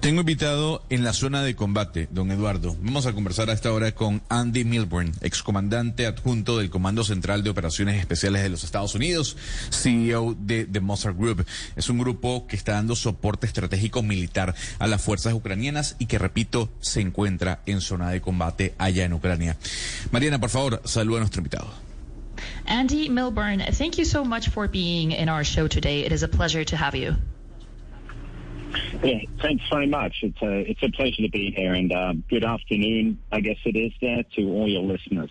Tengo invitado en la zona de combate, don Eduardo. Vamos a conversar a esta hora con Andy Milburn, excomandante adjunto del Comando Central de Operaciones Especiales de los Estados Unidos, CEO de The Mossad Group. Es un grupo que está dando soporte estratégico militar a las fuerzas ucranianas y que, repito, se encuentra en zona de combate allá en Ucrania. Mariana, por favor, saluda a nuestro invitado. Andy Milburn, thank you so much for being in our show today. It is a pleasure to have you. Yeah, thanks very much. It's a, it's a pleasure to be here, and uh, good afternoon, I guess it is there, to all your listeners.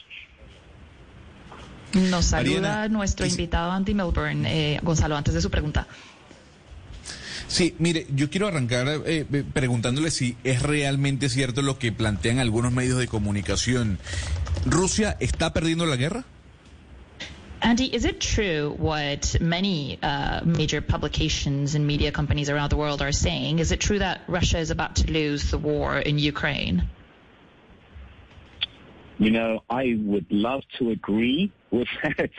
Nos saluda nuestro invitado Andy Milburn. Eh, Gonzalo, antes de su pregunta. Sí, mire, yo quiero arrancar eh, eh, preguntándole si es realmente cierto lo que plantean algunos medios de comunicación. ¿Rusia está perdiendo la guerra? Andy, is it true what many uh, major publications and media companies around the world are saying? Is it true that Russia is about to lose the war in Ukraine? You know, I would love to agree with that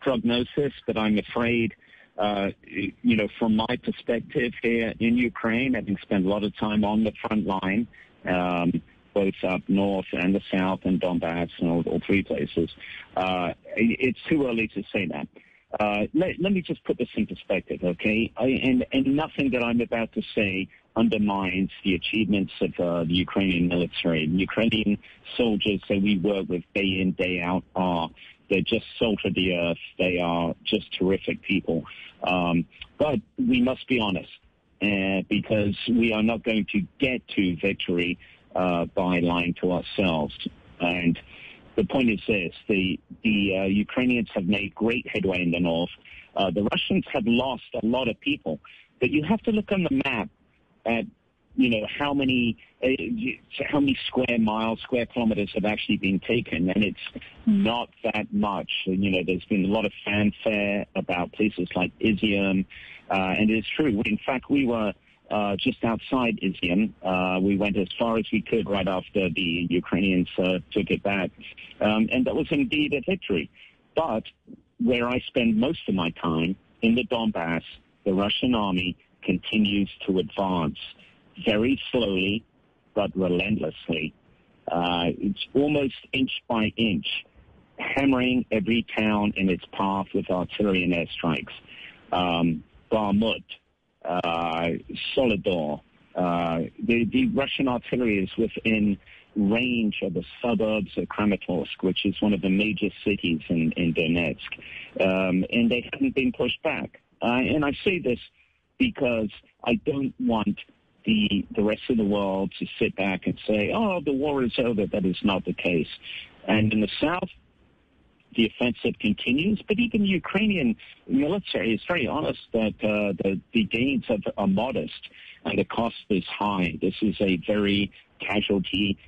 prognosis, but I'm afraid, uh, you know, from my perspective here in Ukraine, having spent a lot of time on the front line, um, both up north and the south and Donbass and all, all three places. Uh, it's too early to say that. Uh, let, let, me just put this in perspective, okay? I, and, and, nothing that I'm about to say undermines the achievements of uh, the Ukrainian military. The Ukrainian soldiers that we work with day in, day out are, they're just salt of the earth. They are just terrific people. Um, but we must be honest, uh, because we are not going to get to victory uh, by lying to ourselves. And the point is this: the the uh, Ukrainians have made great headway in the north. Uh, the Russians have lost a lot of people, but you have to look on the map at you know how many uh, how many square miles, square kilometers have actually been taken, and it's not that much. You know, there's been a lot of fanfare about places like Izium, uh, and it's true. In fact, we were uh, just outside Izium. Uh, we went as far as we could right after the Ukrainians uh, took it back. Um, and that was indeed a victory. But where I spend most of my time, in the Donbass, the Russian army continues to advance very slowly but relentlessly. Uh, it's almost inch by inch, hammering every town in its path with artillery and airstrikes. Um, Bakhmut, uh, Soledar. Uh, the, the Russian artillery is within range of the suburbs of Kramatorsk, which is one of the major cities in, in Donetsk. Um, and they haven't been pushed back. Uh, and I say this because I don't want the, the rest of the world to sit back and say, oh, the war is over. That is not the case. And in the South, the offensive continues. But even the Ukrainian military is very honest that uh, the, the gains are, are modest and the cost is high. This is a very casualty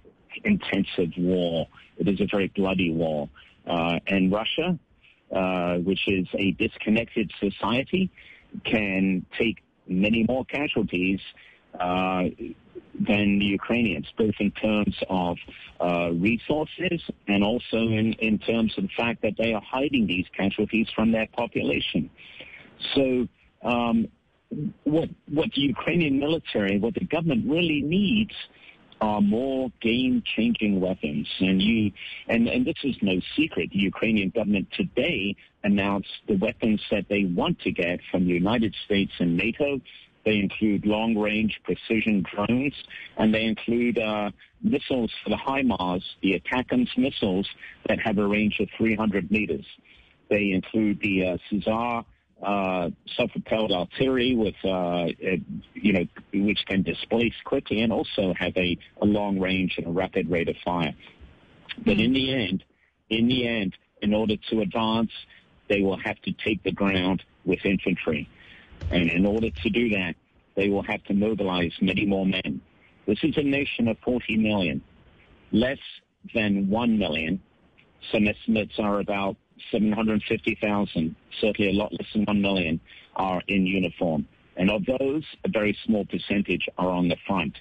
intensive war. It is a very bloody war. Uh, and Russia, uh, which is a disconnected society, can take many more casualties than the Ukrainians, both in terms of uh, resources and also in, in terms of the fact that they are hiding these casualties from their population. So um, what what the Ukrainian military, what the government really needs are more game-changing weapons. And you, and, and this is no secret. The Ukrainian government today announced the weapons that they want to get from the United States and NATO they include long-range precision drones, and they include uh, missiles for the HIMARS, the ATACMS missiles that have a range of 300 meters. They include the uh, Caesar uh, self-propelled artillery with, uh, you know, which can displace quickly and also have a, a long range and a rapid rate of fire. But in the end, in the end, in order to advance, they will have to take the ground with infantry. And in order to do that, they will have to mobilize many more men. This is a nation of 40 million. Less than 1 million, some estimates are about 750,000, certainly a lot less than 1 million, are in uniform. And of those, a very small percentage are on the front.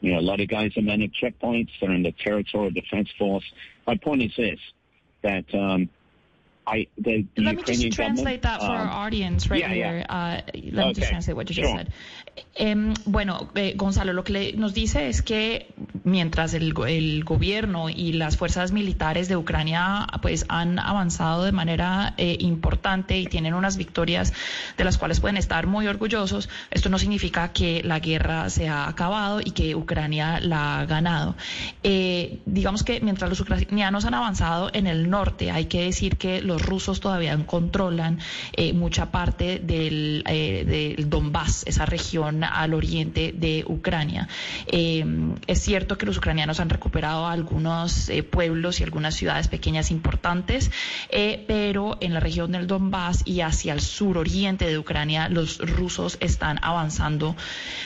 You know, a lot of guys are men at checkpoints. They're in the territorial defense force. My point is this, that um, I, the, the let Ukrainian me just translate that for um, our audience right yeah, yeah. here. Uh, let me just Okay, translate what you just sure. said. Em, bueno, eh, Gonzalo, lo que nos dice es que mientras el, el gobierno y las fuerzas militares de Ucrania pues han avanzado de manera eh, importante y tienen unas victorias de las cuales pueden estar muy orgullosos, esto no significa que la guerra se ha acabado y que Ucrania la ha ganado. Eh, digamos que mientras los ucranianos han avanzado en el norte, hay que decir que los rusos todavía controlan eh, mucha parte del, eh, del Donbass, esa región al oriente de Ucrania. Eh, es cierto que los ucranianos han recuperado algunos pueblos y algunas ciudades pequeñas importantes, pero en la región del Donbass y hacia el suroriente de Ucrania, los rusos están avanzando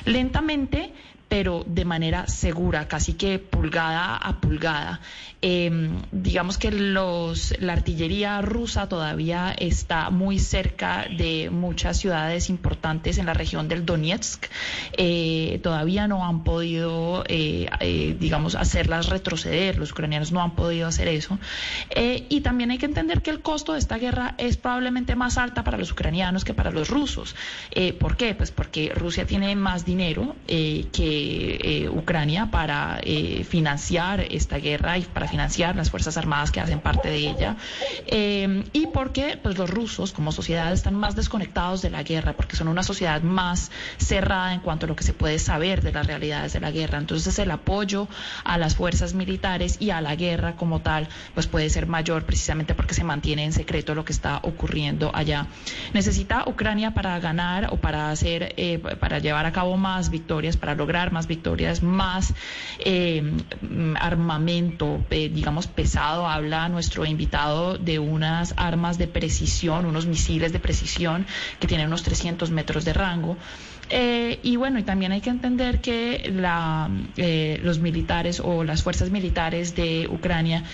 lentamente pero de manera segura, casi que pulgada a pulgada. Eh, digamos que los, la artillería rusa todavía está muy cerca de muchas ciudades importantes en la región del Donetsk. Eh, todavía no han podido, eh, eh, digamos, hacerlas retroceder. Los ucranianos no han podido hacer eso. Eh, y también hay que entender que el costo de esta guerra es probablemente más alta para los ucranianos que para los rusos. Eh, ¿Por qué? Pues porque Rusia tiene más dinero que eh, Ucrania para eh, financiar esta guerra y para financiar las fuerzas armadas que hacen parte de ella. Eh, y porque pues, los rusos como sociedad están más desconectados de la guerra, porque son una sociedad más cerrada en cuanto a lo que se puede saber de las realidades de la guerra. Entonces el apoyo a las fuerzas militares y a la guerra como tal pues puede ser mayor precisamente porque se mantiene en secreto lo que está ocurriendo allá. Necesita Ucrania para ganar o para hacer, eh, para llevar a cabo más victorias, para lograr más victorias, más eh, armamento, eh, digamos, pesado. Habla nuestro invitado de unas armas de precisión, unos misiles de precisión que tienen unos 300 metros de rango. Eh, y bueno, y también hay que entender que la, los militares o las fuerzas militares de Ucrania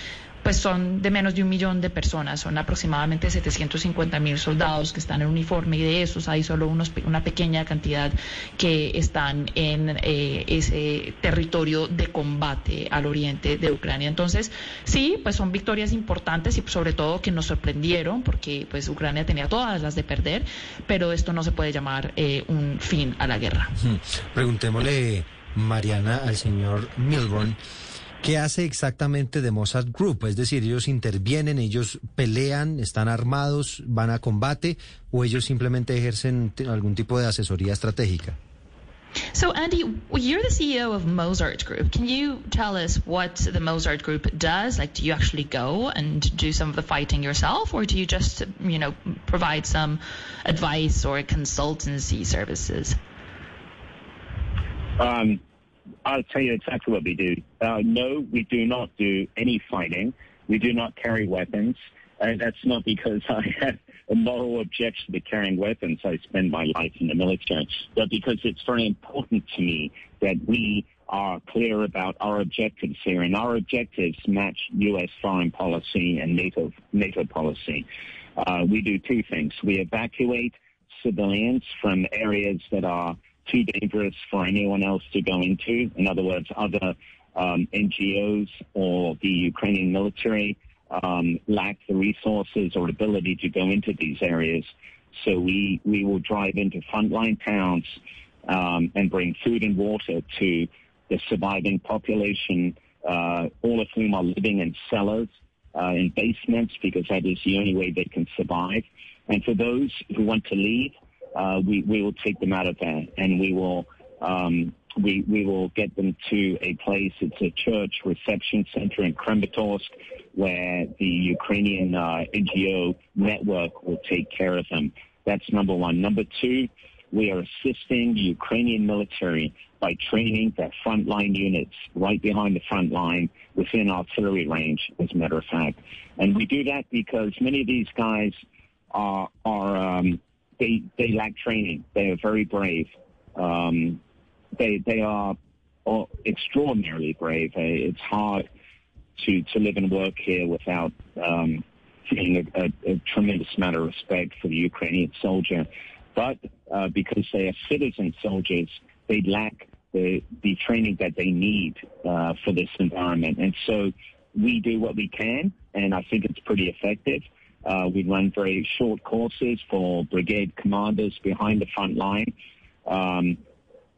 pues son de menos de un millón de personas, son aproximadamente 750 mil soldados que están en uniforme y de esos hay solo unos, una pequeña cantidad que están en eh, ese territorio de combate al oriente de Ucrania. Entonces, sí, pues son victorias importantes y sobre todo que nos sorprendieron porque pues Ucrania tenía todas las de perder, pero esto no se puede llamar eh, un fin a la guerra. Preguntémosle, Mariana, al señor Milburn, ¿qué hace exactamente de Mozart Group? Es decir, ellos intervienen, ellos pelean, están armados, van a combate, o ellos simplemente ejercen t- algún tipo de asesoría estratégica. So, Andy, you're the CEO of Mozart Group. Can you tell us what the Mozart Group does? Like, do you actually go and do some of the fighting yourself, or do you just, you know, provide some advice or consultancy services? Um, I'll tell you exactly what we do. Uh, no, we do not do any fighting. We do not carry weapons. And that's not because I have a moral objection to carrying weapons. I spend my life in the military, but because it's very important to me that we are clear about our objectives here. And our objectives match U.S. foreign policy and NATO, NATO policy. Uh, we do two things. We evacuate civilians from areas that are too dangerous for anyone else to go into. In other words, other um, NGOs or the Ukrainian military um, lack the resources or ability to go into these areas. So we, we will drive into frontline towns um, and bring food and water to the surviving population, uh, all of whom are living in cellars, uh, in basements, because that is the only way they can survive. And for those who want to leave, uh, we, we will take them out of there and we will, um, we, we will get them to a place, it's a church reception center in Kramatorsk where the Ukrainian uh, NGO network will take care of them. That's number one. Number two, we are assisting the Ukrainian military by training their frontline units right behind the front line within artillery range, as a matter of fact. And we do that because many of these guys are, are um, they, they lack training. They are very brave. Um, they, they are extraordinarily brave. Uh, It's hard to, to live and work here without um, feeling a, a, a tremendous amount of respect for the Ukrainian soldier. But uh, because they are citizen soldiers, they lack the, the training that they need uh, for this environment. And so we do what we can, and I think it's pretty effective. Uh, we run very short courses for brigade commanders behind the front line. Um,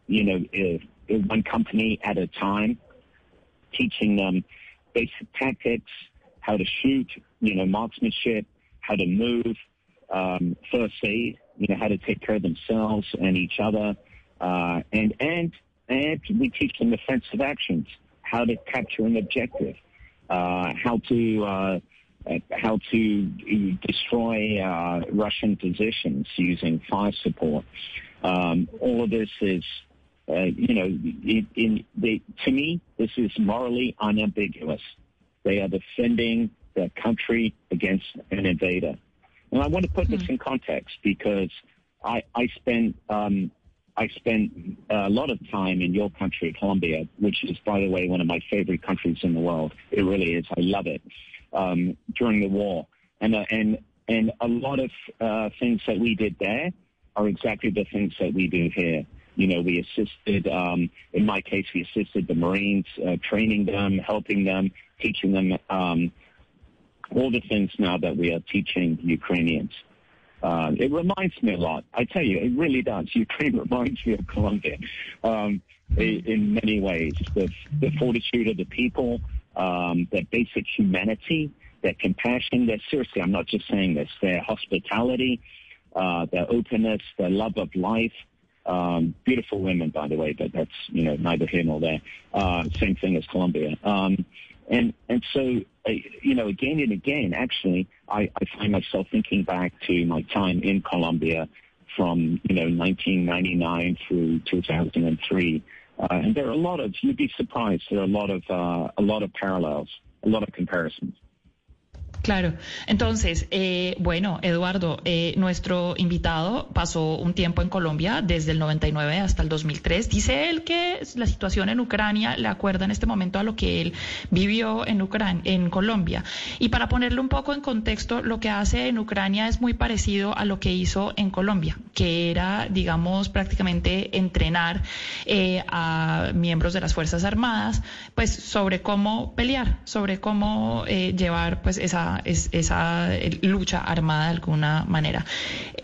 you know, if, if one company at a time, teaching them basic tactics, how to shoot, you know, marksmanship, how to move, um, first aid, you know, how to take care of themselves and each other, uh, and and and we teach them offensive actions, how to capture an objective, uh, how to uh, how to destroy uh, Russian positions using fire support. Um, all of this is, uh, you know, in, in they, to me, this is morally unambiguous. They are defending their country against an invader. And I want to put this in context because I, I spent um, I spent a lot of time in your country, Colombia, which is, by the way, one of my favorite countries in the world. It really is. I love it. Um, during the war, and uh, and and a lot of uh, things that we did there are exactly the things that we do here. You know, we assisted. Um, in my case, we assisted the Marines, uh, training them, helping them, teaching them um, all the things now that we are teaching Ukrainians. Uh, it reminds me a lot. I tell you, it really does. Ukraine reminds me of Colombia um, in, many ways. The, the, fortitude of the people, um, their basic humanity, their compassion. Their seriously, I'm not just saying this. Their hospitality, uh, their openness, their love of life. Um, beautiful women, by the way, but that's you know neither here nor there. Uh, same thing as Colombia. Um, and and so uh, you know again and again, actually, I, I find myself thinking back to my time in Colombia from you know 1999 through 2003, uh, and there are a lot of you'd be surprised there are a lot of uh, a lot of parallels, a lot of comparisons. Claro. Entonces, eh, bueno, Eduardo, eh, nuestro invitado pasó un tiempo en Colombia desde el 99 hasta el 2003. Dice él que la situación en Ucrania le acuerda en este momento a lo que él vivió en, Ucrania, en Colombia. Y para ponerle un poco en contexto, lo que hace en Ucrania es muy parecido a lo que hizo en Colombia, que era, digamos, prácticamente entrenar eh, a miembros de las Fuerzas Armadas, pues sobre cómo pelear, sobre cómo llevar, pues, esa esa, lucha armada de alguna manera.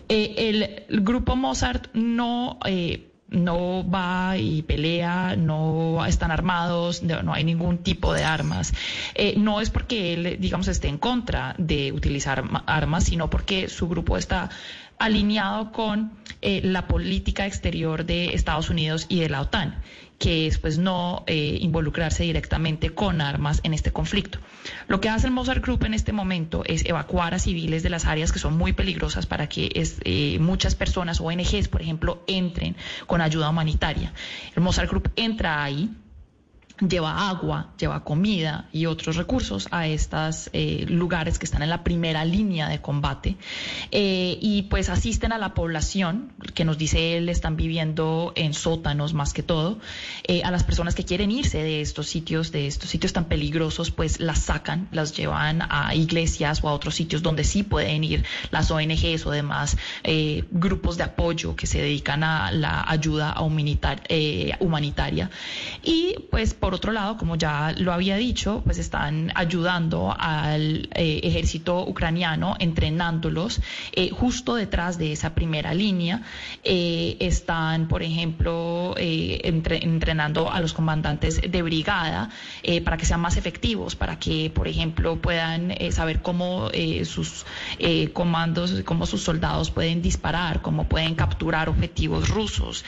Eh, el, grupo Mozart no... Eh, va y pelea, no están armados, no hay ningún tipo de armas. Eh, no es porque él, digamos, esté en contra de utilizar armas, sino porque su grupo está alineado con la política exterior de Estados Unidos y de la OTAN que es pues no eh, involucrarse directamente con armas en este conflicto. Lo que hace el Mozart Group en este momento es evacuar a civiles de las áreas que son muy peligrosas para que eh, muchas personas, ONGs, por ejemplo, entren con ayuda humanitaria. El Mozart Group entra ahí lleva agua, lleva comida y otros recursos a estos eh, lugares que están en la primera línea de combate eh, y pues asisten a la población que nos dice él están viviendo en sótanos más que todo eh, a las personas que quieren irse de estos sitios de estos sitios tan peligrosos pues las sacan las llevan a iglesias o a otros sitios donde sí pueden ir las ONGs o demás grupos de apoyo que se dedican a la ayuda humanitaria. Y pues por otro lado, como ya lo había dicho, pues están ayudando al eh, ejército ucraniano, entrenándolos eh, justo detrás de esa primera línea. Eh, están, por ejemplo, entrenando a los comandantes de brigada para que sean más efectivos, para que, por ejemplo, puedan saber cómo sus comandos, cómo sus soldados pueden disparar, cómo pueden capturar objetivos rusos,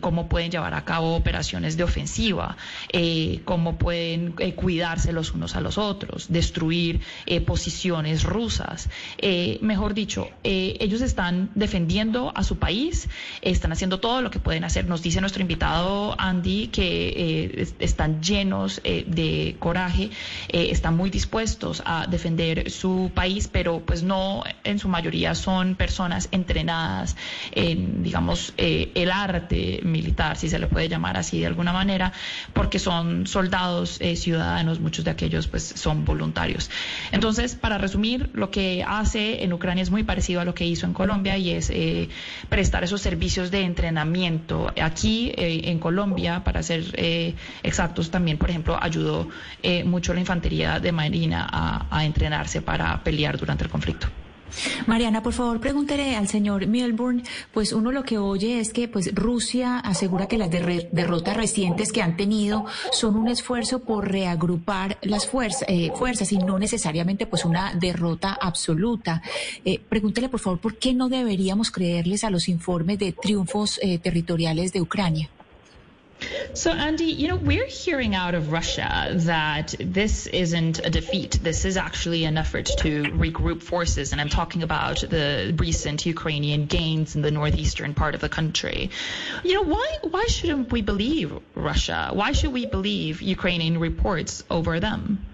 cómo pueden llevar a cabo operaciones de ofensiva. Eh, cómo pueden eh, cuidarse los unos a los otros, destruir eh, posiciones rusas. mejor dicho, ellos están defendiendo a su país, están haciendo todo lo que pueden hacer. Nos dice nuestro invitado Andy que están llenos de coraje, están muy dispuestos a defender su país, pero pues no en su mayoría son personas entrenadas en, digamos, el arte militar, si se le puede llamar así de alguna manera, porque son son soldados ciudadanos, muchos de aquellos pues son voluntarios. Entonces, para resumir, lo que hace en Ucrania es muy parecido a lo que hizo en Colombia y es prestar esos servicios de entrenamiento. Aquí en Colombia, para ser exactos, también, por ejemplo, ayudó mucho la infantería de Marina a entrenarse para pelear durante el conflicto. Mariana, por favor, pregúntele al señor Milburn, pues uno lo que oye es que pues Rusia asegura que las derrotas recientes que han tenido son un esfuerzo por reagrupar las eh, fuerzas y no necesariamente pues una derrota absoluta. Eh, pregúntele, por favor, ¿por qué no deberíamos creerles a los informes de triunfos eh, territoriales de Ucrania? So, Andy, you know, we're hearing out of Russia that this isn't a defeat. This is actually an effort to regroup forces. And I'm talking about the recent Ukrainian gains in the northeastern part of the country. You know, why, why shouldn't we believe Russia? Why should we believe Ukrainian reports over them?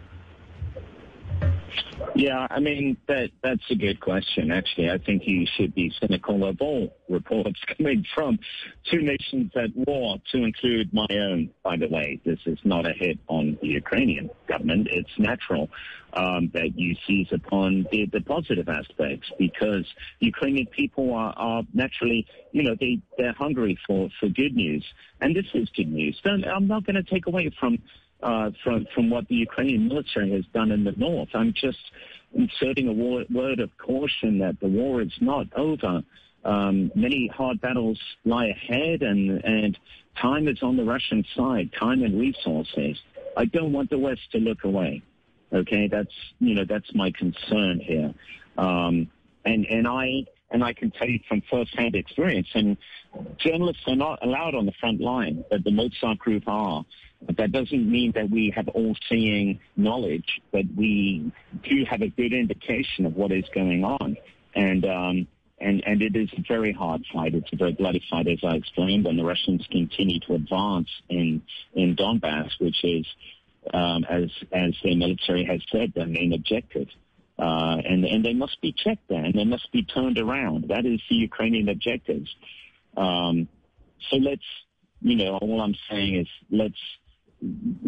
Yeah, I mean that that's a good question. Actually, I think you should be cynical of all reports coming from two nations at war, to include my own. By the way, this is not a hit on the Ukrainian government. It's natural um, that you seize upon the, the positive aspects because Ukrainian people are, are naturally, you know, they they're hungry for for good news, and this is good news. Don't, I'm not going to take away from uh, from from what the Ukrainian military has done in the north. I'm just inserting a word of caution that the war is not over. Um, many hard battles lie ahead, and and time is on the Russian side, time and resources. I don't want the West to look away. Okay, that's you know that's my concern here, um, and and I and I can tell you from firsthand experience. And journalists are not allowed on the front line, but the Mozart Group are. But that doesn't mean that we have all-seeing knowledge, but we do have a good indication of what is going on. And um, and and it is a very hard fight. It's a very bloody fight, as I explained. And the Russians continue to advance in in Donbass, which is, um, as as their military has said, their main objective. Uh, and and they must be checked there, and they must be turned around. That is the Ukrainian objectives. Um, so let's, you know, all I'm saying is let's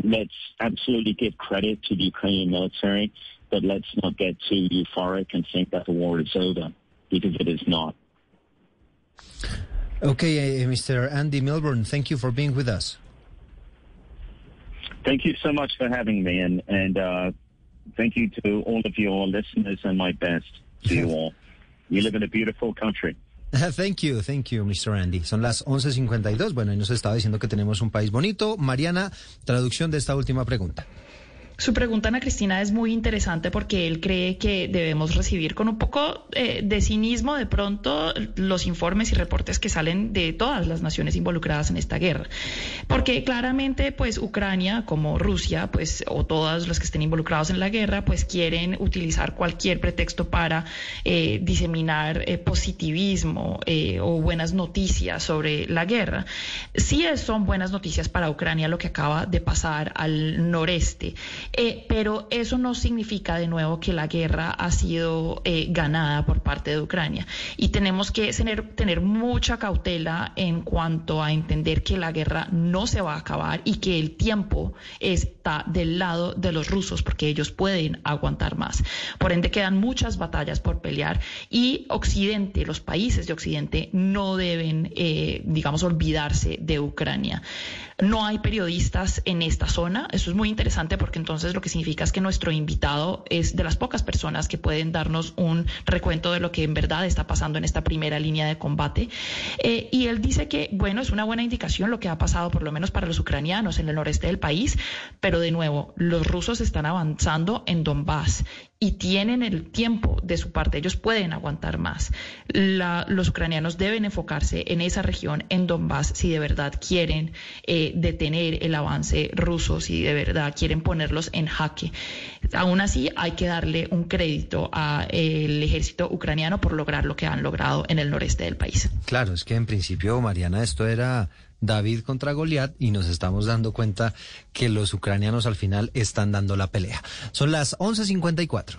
let's absolutely give credit to the Ukrainian military, but let's not get too euphoric and think that the war is over, because it is not. Okay, uh, Mr. Andy Milburn, thank you for being with us. Thank you so much for having me, and and uh, thank you to all of your listeners, and my best to you all. You live in a beautiful country. Thank you, thank you, Mr. Andy. Son las 11.52. Bueno, y nos estaba diciendo que tenemos un país bonito. Mariana, traducción de esta última pregunta. Su pregunta, Ana Cristina, es muy interesante porque él cree que debemos recibir con un poco eh, de cinismo de pronto los informes y reportes que salen de todas las naciones involucradas en esta guerra. Porque claramente, pues Ucrania, como Rusia, pues, o todos los que estén involucrados en la guerra, pues quieren utilizar cualquier pretexto para eh, diseminar eh, positivismo o buenas noticias sobre la guerra. Sí son buenas noticias para Ucrania lo que acaba de pasar al noreste. Eh, pero eso no significa de nuevo que la guerra ha sido eh, ganada por parte de Ucrania. Y tenemos que tener, mucha cautela en cuanto a entender que la guerra no se va a acabar y que el tiempo está del lado de los rusos porque ellos pueden aguantar más. Por ende, quedan muchas batallas por pelear y Occidente, los países de Occidente no deben, eh, digamos, olvidarse de Ucrania. No hay periodistas en esta zona. Eso es muy interesante porque entonces lo que significa es que nuestro invitado es de las pocas personas que pueden darnos un recuento de lo que en verdad está pasando en esta primera línea de combate. Eh, y él dice que, bueno, es una buena indicación lo que ha pasado, por lo menos para los ucranianos en el noreste del país, pero de nuevo, los rusos están avanzando en Donbass y tienen el tiempo de su parte, ellos pueden aguantar más. los ucranianos deben enfocarse en esa región, en Donbass, si de verdad quieren eh, detener el avance ruso, si de verdad quieren ponerlos en jaque. Aún así, hay que darle un crédito al ejército ucraniano por lograr lo que han logrado en el noreste del país. Claro, es que en principio, Mariana, esto era David contra Goliat y nos estamos dando cuenta que los ucranianos al final están dando la pelea. Son las 11:54.